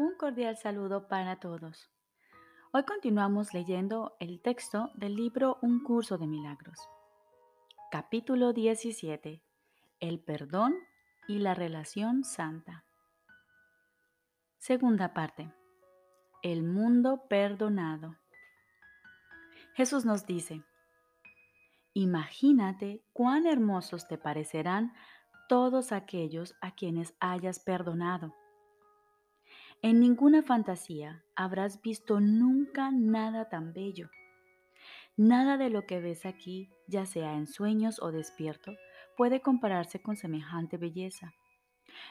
Un cordial saludo para todos. Hoy continuamos leyendo el texto del libro Un curso de milagros. Capítulo 17. El perdón y la relación santa. Segunda parte. El mundo perdonado. Jesús nos dice, Imagínate cuán hermosos te parecerán todos aquellos a quienes hayas perdonado en ninguna fantasía habrás visto nunca nada tan bello. Nada de lo que ves aquí, ya sea en sueños o despierto, puede compararse con semejante belleza.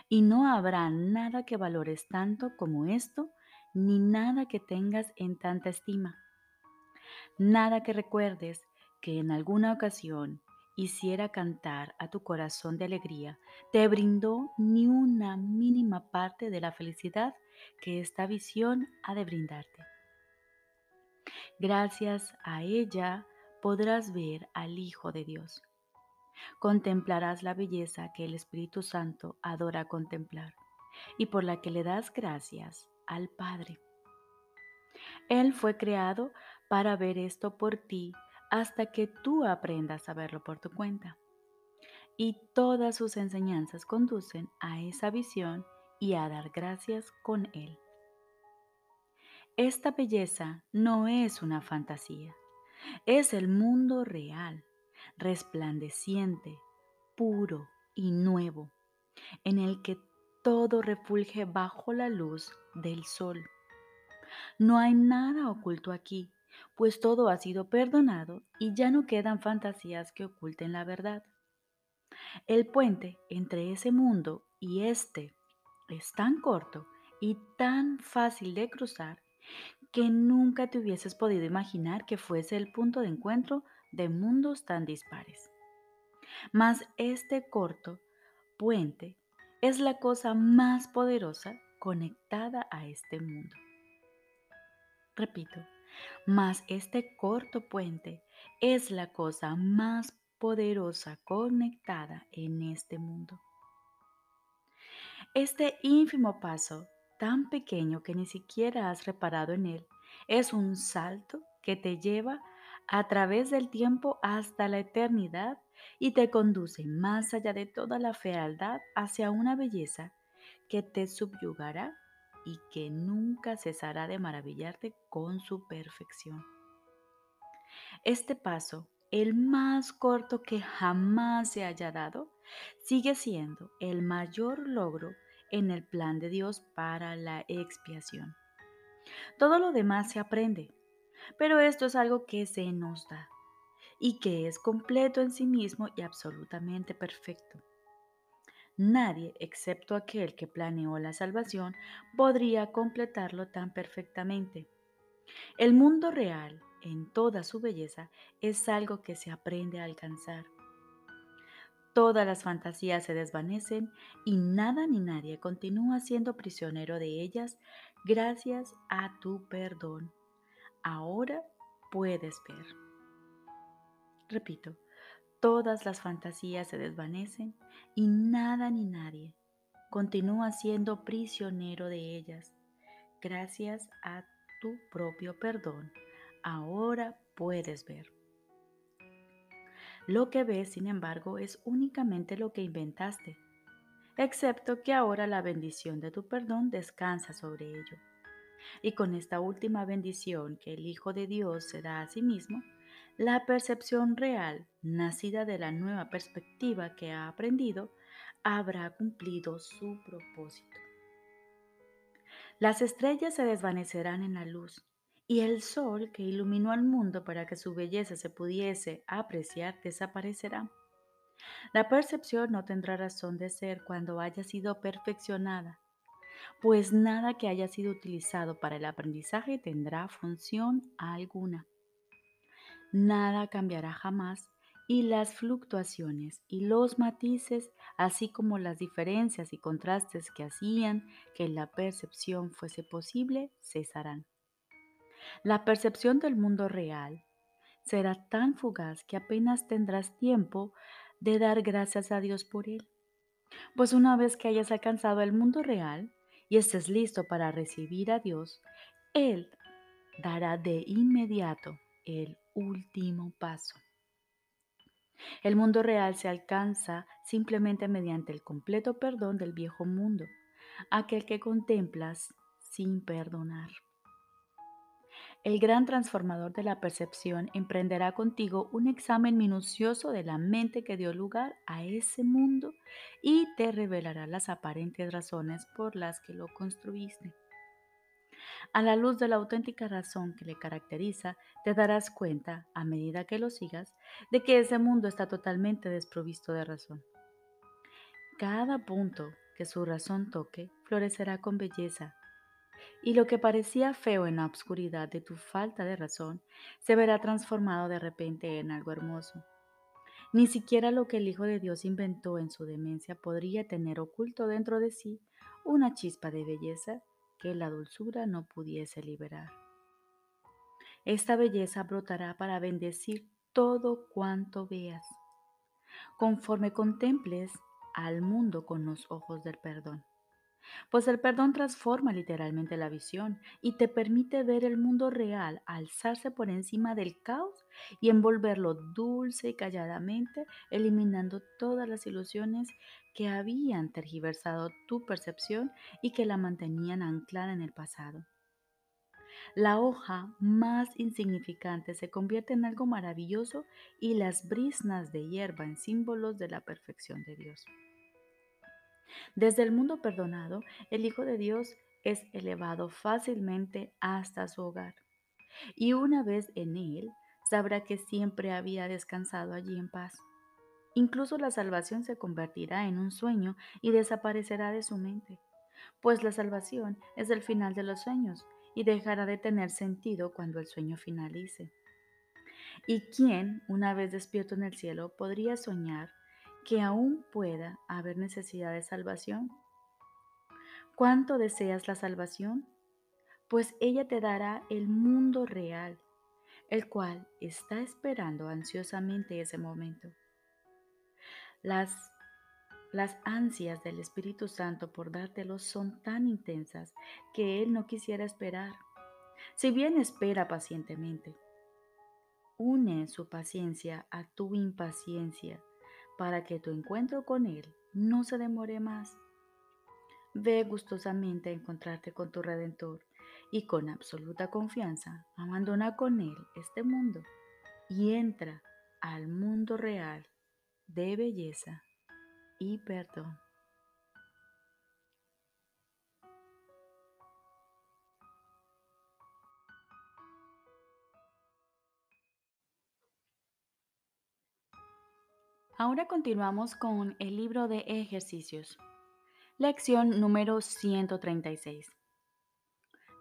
Y no habrá nada que valores tanto como esto, ni nada que tengas en tanta estima. Nada que recuerdes que en alguna ocasión hiciera cantar a tu corazón de alegría, te brindó ni una mínima parte de la felicidad que esta visión ha de brindarte. Gracias a ella podrás ver al Hijo de Dios. Contemplarás la belleza que el Espíritu Santo adora contemplar y por la que le das gracias al Padre. Él fue creado para ver esto por ti hasta que tú aprendas a verlo por tu cuenta. Y todas sus enseñanzas conducen a esa visión y a dar gracias con Él. Esta belleza no es una fantasía, es el mundo real, resplandeciente, puro y nuevo, en el que todo refulge bajo la luz del sol. No hay nada oculto aquí, pues todo ha sido perdonado y ya no quedan fantasías que oculten la verdad. El puente entre ese mundo y este es tan corto y tan fácil de cruzar que nunca te hubieses podido imaginar que fuese el punto de encuentro de mundos tan dispares. Mas este corto puente es la cosa más poderosa conectada a este mundo. Repito, mas este corto puente es la cosa más poderosa conectada en este mundo. Este ínfimo paso, tan pequeño que ni siquiera has reparado en él, es un salto que te lleva a través del tiempo hasta la eternidad y te conduce más allá de toda la fealdad hacia una belleza que te subyugará y que nunca cesará de maravillarte con su perfección. Este paso, el más corto que jamás se haya dado, sigue siendo el mayor logro en el plan de Dios para la expiación. Todo lo demás se aprende, pero esto es algo que se nos da y que es completo en sí mismo y absolutamente perfecto. Nadie, excepto aquel que planeó la salvación, podría completarlo tan perfectamente. El mundo real, en toda su belleza, es algo que se aprende a alcanzar. Todas las fantasías se desvanecen y nada ni nadie continúa siendo prisionero de ellas gracias a tu perdón. Ahora puedes ver. Repito, Todas las fantasías se desvanecen y nada ni nadie continúa siendo prisionero de ellas. Gracias a tu propio perdón, ahora puedes ver. Lo que ves, sin embargo, es únicamente lo que inventaste, excepto que ahora la bendición de tu perdón descansa sobre ello. Y con esta última bendición que el Hijo de Dios se da a sí mismo, la percepción real, nacida de la nueva perspectiva que ha aprendido, habrá cumplido su propósito. Las estrellas se desvanecerán en la luz y el sol que iluminó al mundo para que su belleza se pudiese apreciar desaparecerá. La percepción no tendrá razón de ser cuando haya sido perfeccionada, pues nada que haya sido utilizado para el aprendizaje tendrá función alguna nada cambiará jamás y las fluctuaciones y los matices, así como las diferencias y contrastes que hacían que la percepción fuese posible, cesarán. La percepción del mundo real será tan fugaz que apenas tendrás tiempo de dar gracias a Dios por él. Pues una vez que hayas alcanzado el mundo real y estés listo para recibir a Dios, Él dará de inmediato el último paso. El mundo real se alcanza simplemente mediante el completo perdón del viejo mundo, aquel que contemplas sin perdonar. El gran transformador de la percepción emprenderá contigo un examen minucioso de la mente que dio lugar a ese mundo y te revelará las aparentes razones por las que lo construiste. A la luz de la auténtica razón que le caracteriza, te darás cuenta, a medida que lo sigas, de que ese mundo está totalmente desprovisto de razón. Cada punto que su razón toque florecerá con belleza, y lo que parecía feo en la obscuridad de tu falta de razón se verá transformado de repente en algo hermoso. Ni siquiera lo que el Hijo de Dios inventó en su demencia podría tener oculto dentro de sí una chispa de belleza que la dulzura no pudiese liberar. Esta belleza brotará para bendecir todo cuanto veas, conforme contemples al mundo con los ojos del perdón. Pues el perdón transforma literalmente la visión y te permite ver el mundo real alzarse por encima del caos y envolverlo dulce y calladamente, eliminando todas las ilusiones que habían tergiversado tu percepción y que la mantenían anclada en el pasado. La hoja más insignificante se convierte en algo maravilloso y las brisnas de hierba en símbolos de la perfección de Dios. Desde el mundo perdonado, el Hijo de Dios es elevado fácilmente hasta su hogar. Y una vez en él, sabrá que siempre había descansado allí en paz. Incluso la salvación se convertirá en un sueño y desaparecerá de su mente, pues la salvación es el final de los sueños y dejará de tener sentido cuando el sueño finalice. ¿Y quién, una vez despierto en el cielo, podría soñar que aún pueda haber necesidad de salvación? ¿Cuánto deseas la salvación? Pues ella te dará el mundo real, el cual está esperando ansiosamente ese momento. Las, las ansias del Espíritu Santo por dártelo son tan intensas que Él no quisiera esperar, si bien espera pacientemente. Une su paciencia a tu impaciencia para que tu encuentro con Él no se demore más. Ve gustosamente a encontrarte con tu Redentor y con absoluta confianza abandona con Él este mundo y entra al mundo real de belleza y perdón. Ahora continuamos con el libro de ejercicios. Lección número 136.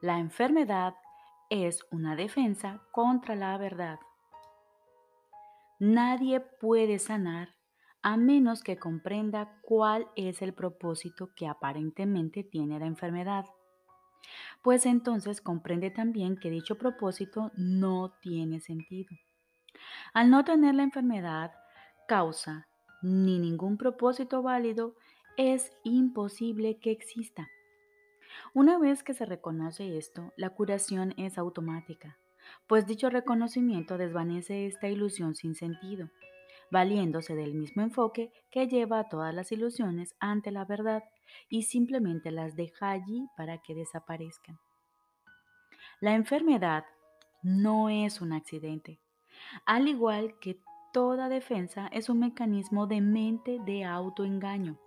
La enfermedad es una defensa contra la verdad. Nadie puede sanar a menos que comprenda cuál es el propósito que aparentemente tiene la enfermedad. Pues entonces comprende también que dicho propósito no tiene sentido. Al no tener la enfermedad, causa ni ningún propósito válido, es imposible que exista. Una vez que se reconoce esto, la curación es automática, pues dicho reconocimiento desvanece esta ilusión sin sentido, valiéndose del mismo enfoque que lleva a todas las ilusiones ante la verdad y simplemente las deja allí para que desaparezcan. La enfermedad no es un accidente, al igual que Toda defensa es un mecanismo de mente de autoengaño.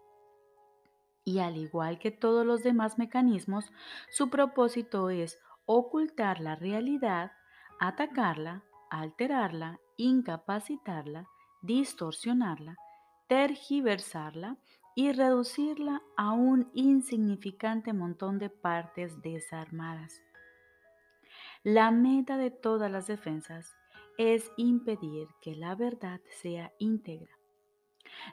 Y al igual que todos los demás mecanismos, su propósito es ocultar la realidad, atacarla, alterarla, incapacitarla, distorsionarla, tergiversarla y reducirla a un insignificante montón de partes desarmadas. La meta de todas las defensas es impedir que la verdad sea íntegra.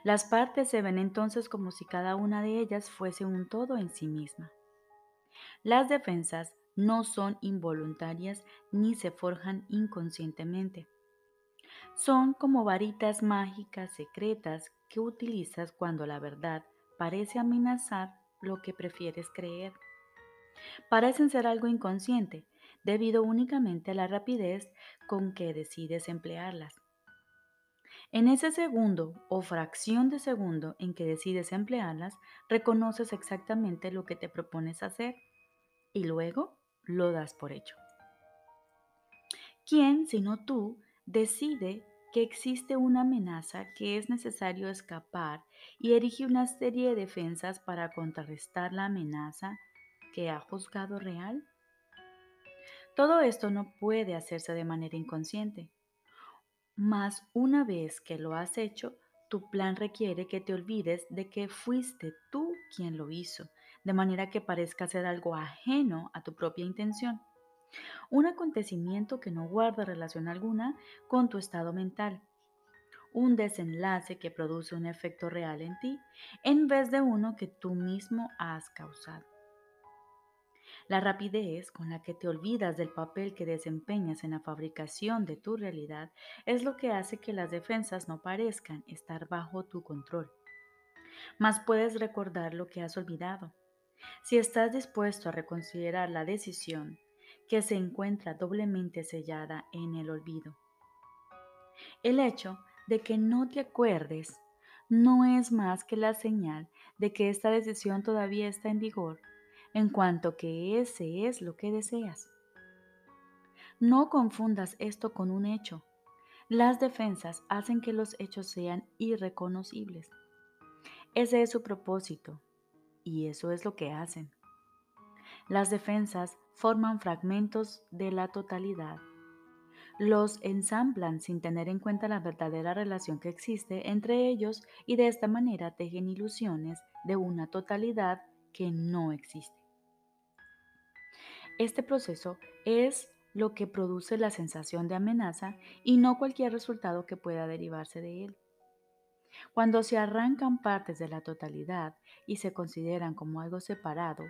Las partes se ven entonces como si cada una de ellas fuese un todo en sí misma. Las defensas no son involuntarias ni se forjan inconscientemente. Son como varitas mágicas secretas que utilizas cuando la verdad parece amenazar lo que prefieres creer. Parecen ser algo inconsciente, debido únicamente a la rapidez con que decides emplearlas. En ese segundo o fracción de segundo en que decides emplearlas, reconoces exactamente lo que te propones hacer y luego lo das por hecho. ¿Quién, sino tú, decide que existe una amenaza que es necesario escapar y erige una serie de defensas para contrarrestar la amenaza que ha juzgado real? Todo esto no puede hacerse de manera inconsciente. Mas una vez que lo has hecho, tu plan requiere que te olvides de que fuiste tú quien lo hizo, de manera que parezca ser algo ajeno a tu propia intención. Un acontecimiento que no guarda relación alguna con tu estado mental. Un desenlace que produce un efecto real en ti en vez de uno que tú mismo has causado. La rapidez con la que te olvidas del papel que desempeñas en la fabricación de tu realidad es lo que hace que las defensas no parezcan estar bajo tu control. Mas puedes recordar lo que has olvidado. Si estás dispuesto a reconsiderar la decisión que se encuentra doblemente sellada en el olvido. El hecho de que no te acuerdes no es más que la señal de que esta decisión todavía está en vigor en cuanto que ese es lo que deseas. No confundas esto con un hecho. Las defensas hacen que los hechos sean irreconocibles. Ese es su propósito y eso es lo que hacen. Las defensas forman fragmentos de la totalidad. Los ensamblan sin tener en cuenta la verdadera relación que existe entre ellos y de esta manera tejen ilusiones de una totalidad que no existe. Este proceso es lo que produce la sensación de amenaza y no cualquier resultado que pueda derivarse de él. Cuando se arrancan partes de la totalidad y se consideran como algo separado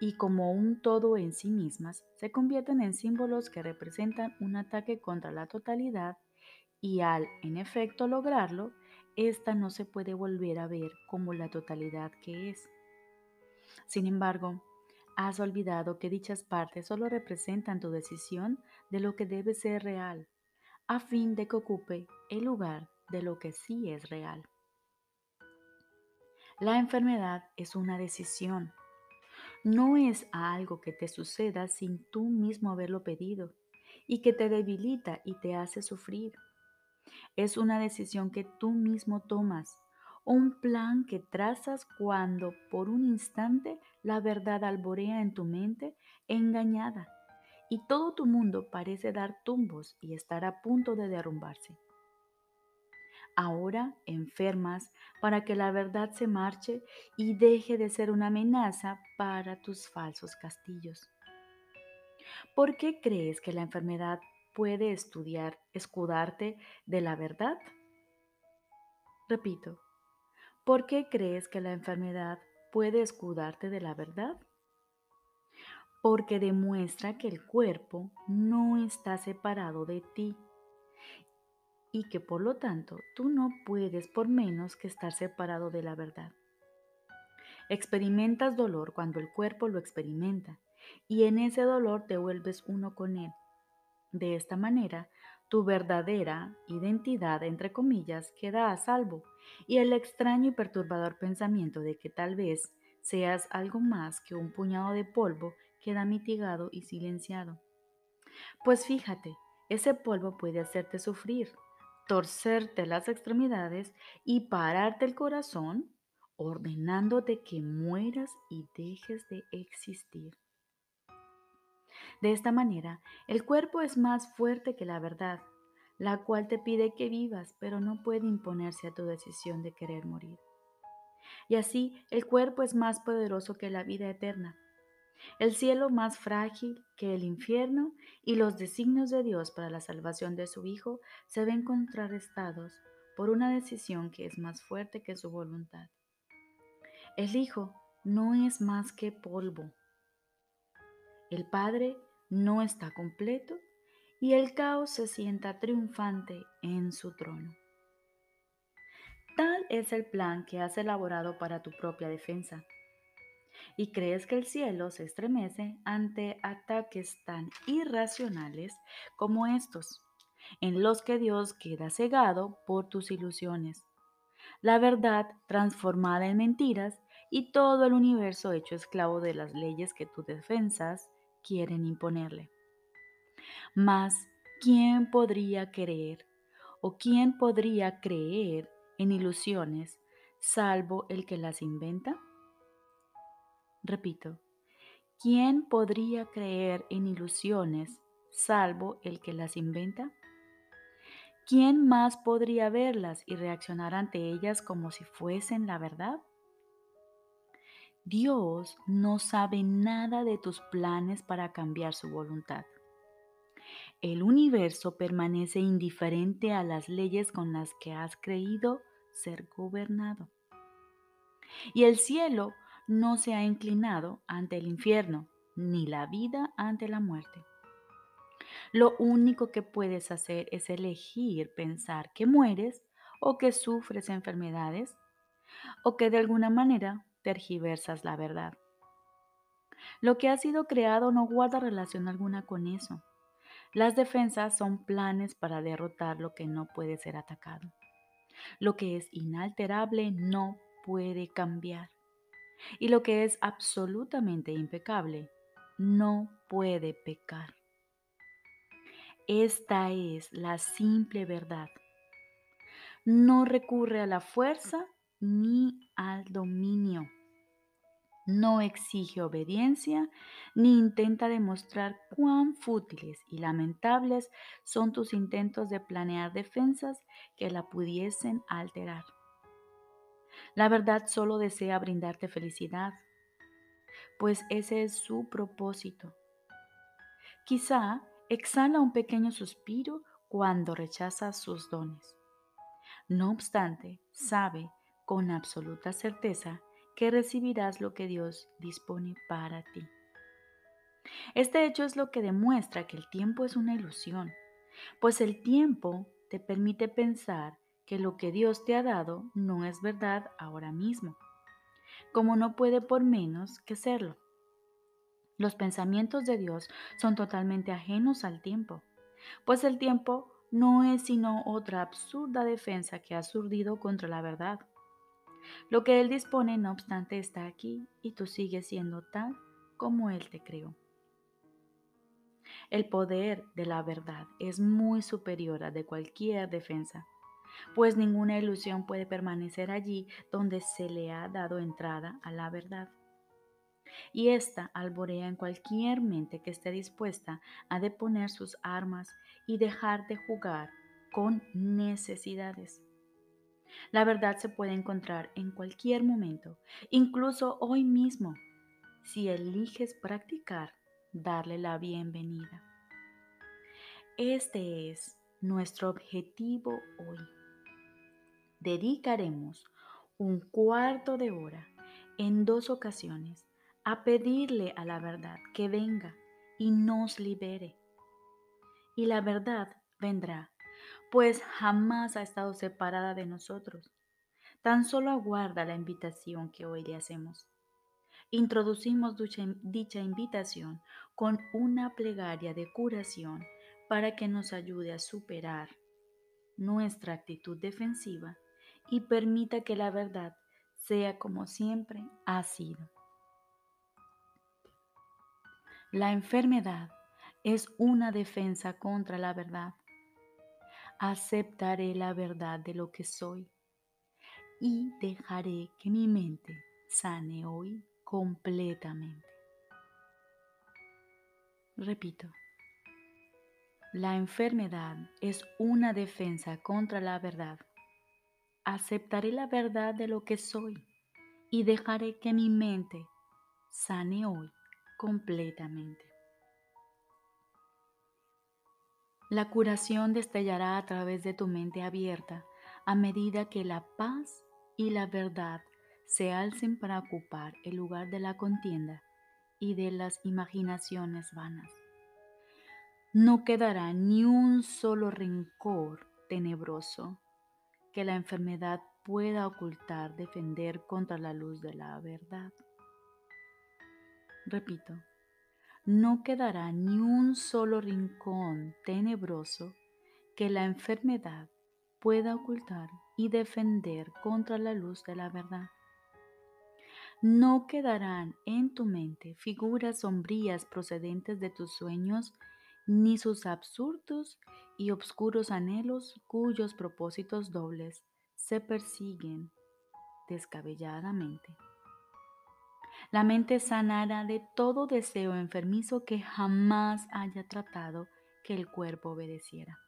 y como un todo en sí mismas, se convierten en símbolos que representan un ataque contra la totalidad y al, en efecto, lograrlo, ésta no se puede volver a ver como la totalidad que es. Sin embargo, Has olvidado que dichas partes solo representan tu decisión de lo que debe ser real, a fin de que ocupe el lugar de lo que sí es real. La enfermedad es una decisión. No es algo que te suceda sin tú mismo haberlo pedido y que te debilita y te hace sufrir. Es una decisión que tú mismo tomas un plan que trazas cuando por un instante la verdad alborea en tu mente engañada y todo tu mundo parece dar tumbos y estar a punto de derrumbarse. Ahora enfermas para que la verdad se marche y deje de ser una amenaza para tus falsos castillos. ¿Por qué crees que la enfermedad puede estudiar, escudarte de la verdad? Repito, ¿Por qué crees que la enfermedad puede escudarte de la verdad? Porque demuestra que el cuerpo no está separado de ti y que por lo tanto tú no puedes por menos que estar separado de la verdad. Experimentas dolor cuando el cuerpo lo experimenta y en ese dolor te vuelves uno con él. De esta manera, tu verdadera identidad, entre comillas, queda a salvo y el extraño y perturbador pensamiento de que tal vez seas algo más que un puñado de polvo queda mitigado y silenciado. Pues fíjate, ese polvo puede hacerte sufrir, torcerte las extremidades y pararte el corazón, ordenándote que mueras y dejes de existir. De esta manera, el cuerpo es más fuerte que la verdad, la cual te pide que vivas, pero no puede imponerse a tu decisión de querer morir. Y así, el cuerpo es más poderoso que la vida eterna, el cielo más frágil que el infierno y los designios de Dios para la salvación de su Hijo se ven contrarrestados por una decisión que es más fuerte que su voluntad. El Hijo no es más que polvo. El Padre no está completo y el caos se sienta triunfante en su trono. Tal es el plan que has elaborado para tu propia defensa. y crees que el cielo se estremece ante ataques tan irracionales como estos, en los que Dios queda cegado por tus ilusiones. La verdad transformada en mentiras y todo el universo hecho esclavo de las leyes que tus defensas quieren imponerle. Mas, ¿quién podría querer o quién podría creer en ilusiones salvo el que las inventa? Repito, ¿quién podría creer en ilusiones salvo el que las inventa? ¿Quién más podría verlas y reaccionar ante ellas como si fuesen la verdad? Dios no sabe nada de tus planes para cambiar su voluntad. El universo permanece indiferente a las leyes con las que has creído ser gobernado. Y el cielo no se ha inclinado ante el infierno, ni la vida ante la muerte. Lo único que puedes hacer es elegir pensar que mueres o que sufres enfermedades o que de alguna manera tergiversas la verdad. Lo que ha sido creado no guarda relación alguna con eso. Las defensas son planes para derrotar lo que no puede ser atacado. Lo que es inalterable no puede cambiar. Y lo que es absolutamente impecable no puede pecar. Esta es la simple verdad. No recurre a la fuerza ni al dominio. No exige obediencia ni intenta demostrar cuán fútiles y lamentables son tus intentos de planear defensas que la pudiesen alterar. La verdad solo desea brindarte felicidad, pues ese es su propósito. Quizá exhala un pequeño suspiro cuando rechazas sus dones. No obstante, sabe con absoluta certeza que recibirás lo que Dios dispone para ti. Este hecho es lo que demuestra que el tiempo es una ilusión, pues el tiempo te permite pensar que lo que Dios te ha dado no es verdad ahora mismo, como no puede por menos que serlo. Los pensamientos de Dios son totalmente ajenos al tiempo, pues el tiempo no es sino otra absurda defensa que ha surdido contra la verdad. Lo que Él dispone, no obstante, está aquí y tú sigues siendo tal como Él te creó. El poder de la verdad es muy superior a de cualquier defensa, pues ninguna ilusión puede permanecer allí donde se le ha dado entrada a la verdad y ésta alborea en cualquier mente que esté dispuesta a deponer sus armas y dejar de jugar con necesidades. La verdad se puede encontrar en cualquier momento, incluso hoy mismo, si eliges practicar darle la bienvenida. Este es nuestro objetivo hoy. Dedicaremos un cuarto de hora en dos ocasiones a pedirle a la verdad que venga y nos libere. Y la verdad vendrá, pues jamás ha estado separada de nosotros. Tan solo aguarda la invitación que hoy le hacemos. Introducimos dicha invitación con una plegaria de curación para que nos ayude a superar nuestra actitud defensiva y permita que la verdad sea como siempre ha sido. La enfermedad es una defensa contra la verdad. Aceptaré la verdad de lo que soy y dejaré que mi mente sane hoy completamente. Repito, la enfermedad es una defensa contra la verdad. Aceptaré la verdad de lo que soy y dejaré que mi mente sane hoy completamente. La curación destellará a través de tu mente abierta a medida que la paz y la verdad se alcen para ocupar el lugar de la contienda y de las imaginaciones vanas. No quedará ni un solo rencor tenebroso que la enfermedad pueda ocultar, defender contra la luz de la verdad. Repito, no quedará ni un solo rincón tenebroso que la enfermedad pueda ocultar y defender contra la luz de la verdad. No quedarán en tu mente figuras sombrías procedentes de tus sueños, ni sus absurdos y obscuros anhelos cuyos propósitos dobles se persiguen descabelladamente. La mente sanará de todo deseo enfermizo que jamás haya tratado que el cuerpo obedeciera.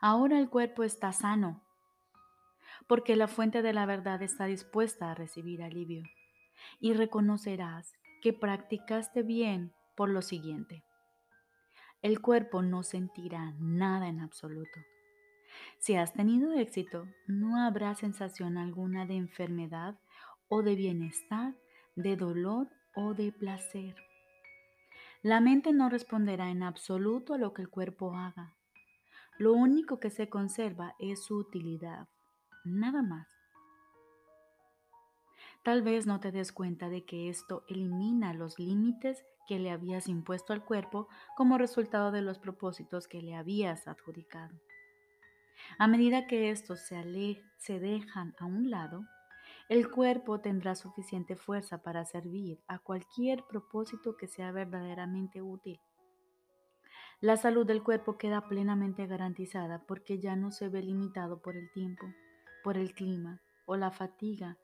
Ahora el cuerpo está sano, porque la fuente de la verdad está dispuesta a recibir alivio. Y reconocerás que practicaste bien por lo siguiente. El cuerpo no sentirá nada en absoluto. Si has tenido éxito, no habrá sensación alguna de enfermedad o de bienestar, de dolor o de placer. La mente no responderá en absoluto a lo que el cuerpo haga. Lo único que se conserva es su utilidad, nada más. Tal vez no te des cuenta de que esto elimina los límites que le habías impuesto al cuerpo como resultado de los propósitos que le habías adjudicado. A medida que estos se, se dejan a un lado, el cuerpo tendrá suficiente fuerza para servir a cualquier propósito que sea verdaderamente útil. La salud del cuerpo queda plenamente garantizada porque ya no se ve limitado por el tiempo, por el clima o la fatiga,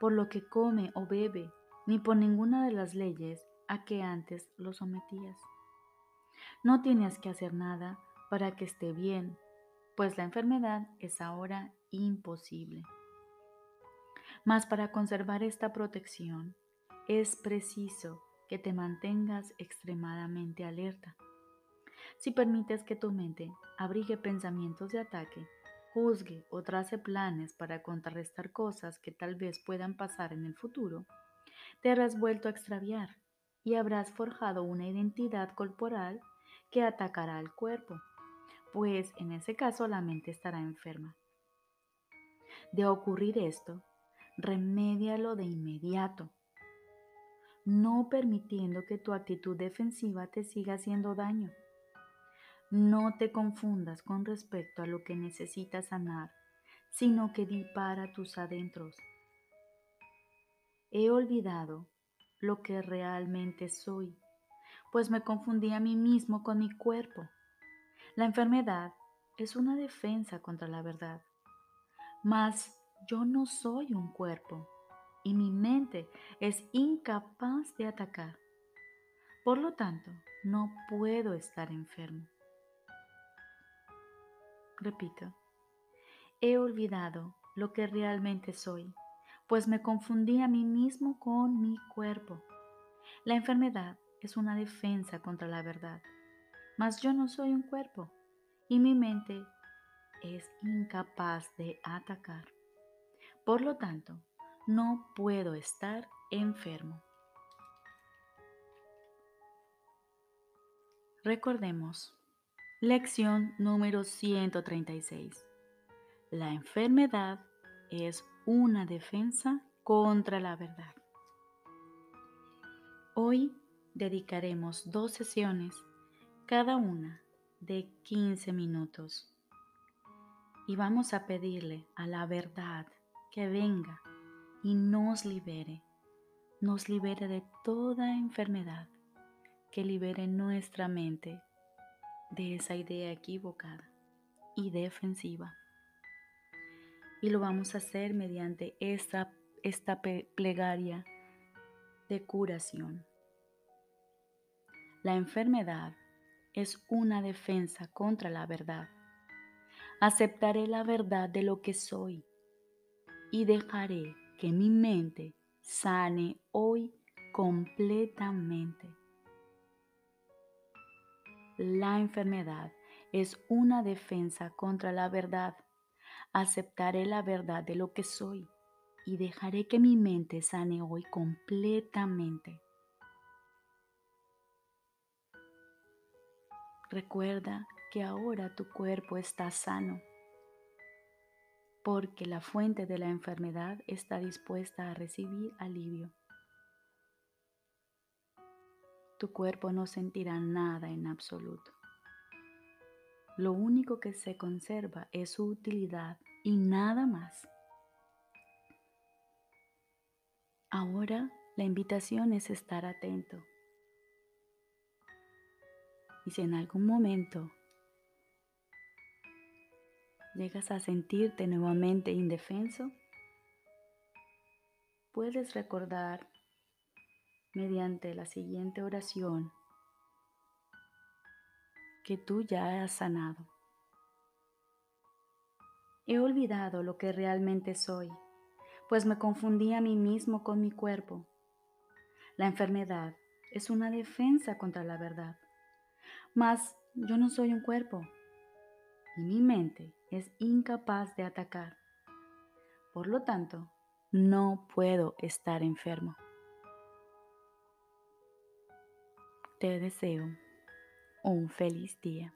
por lo que come o bebe, ni por ninguna de las leyes a que antes lo sometías. No tienes que hacer nada para que esté bien, pues la enfermedad es ahora imposible. Mas para conservar esta protección es preciso que te mantengas extremadamente alerta si permites que tu mente abrigue pensamientos de ataque, juzgue o trace planes para contrarrestar cosas que tal vez puedan pasar en el futuro, te habrás vuelto a extraviar y habrás forjado una identidad corporal que atacará al cuerpo, pues en ese caso la mente estará enferma. De ocurrir esto, remédialo de inmediato, no permitiendo que tu actitud defensiva te siga haciendo daño. No te confundas con respecto a lo que necesitas sanar, sino que dipara tus adentros. He olvidado lo que realmente soy, pues me confundí a mí mismo con mi cuerpo. La enfermedad es una defensa contra la verdad, mas yo no soy un cuerpo y mi mente es incapaz de atacar. Por lo tanto, no puedo estar enfermo. Repito, he olvidado lo que realmente soy, pues me confundí a mí mismo con mi cuerpo. La enfermedad es una defensa contra la verdad, mas yo no soy un cuerpo y mi mente es incapaz de atacar. Por lo tanto, no puedo estar enfermo. Recordemos, Lección número 136. La enfermedad es una defensa contra la verdad. Hoy dedicaremos dos sesiones, cada una de 15 minutos. Y vamos a pedirle a la verdad que venga y nos libere, nos libere de toda enfermedad, que libere nuestra mente de esa idea equivocada y defensiva. Y lo vamos a hacer mediante esta, esta plegaria de curación. La enfermedad es una defensa contra la verdad. Aceptaré la verdad de lo que soy y dejaré que mi mente sane hoy completamente. La enfermedad es una defensa contra la verdad. Aceptaré la verdad de lo que soy y dejaré que mi mente sane hoy completamente. Recuerda que ahora tu cuerpo está sano porque la fuente de la enfermedad está dispuesta a recibir alivio. tu cuerpo no sentirá nada en absoluto. Lo único que se conserva es su utilidad y nada más. Ahora la invitación es estar atento. Y si en algún momento llegas a sentirte nuevamente indefenso, puedes recordar mediante la siguiente oración que tú ya has sanado. He olvidado lo que realmente soy, pues me confundí a mí mismo con mi cuerpo. La enfermedad es una defensa contra la verdad, mas yo no soy un cuerpo y mi mente es incapaz de atacar. Por lo tanto, no puedo estar enfermo. Te deseo un feliz día.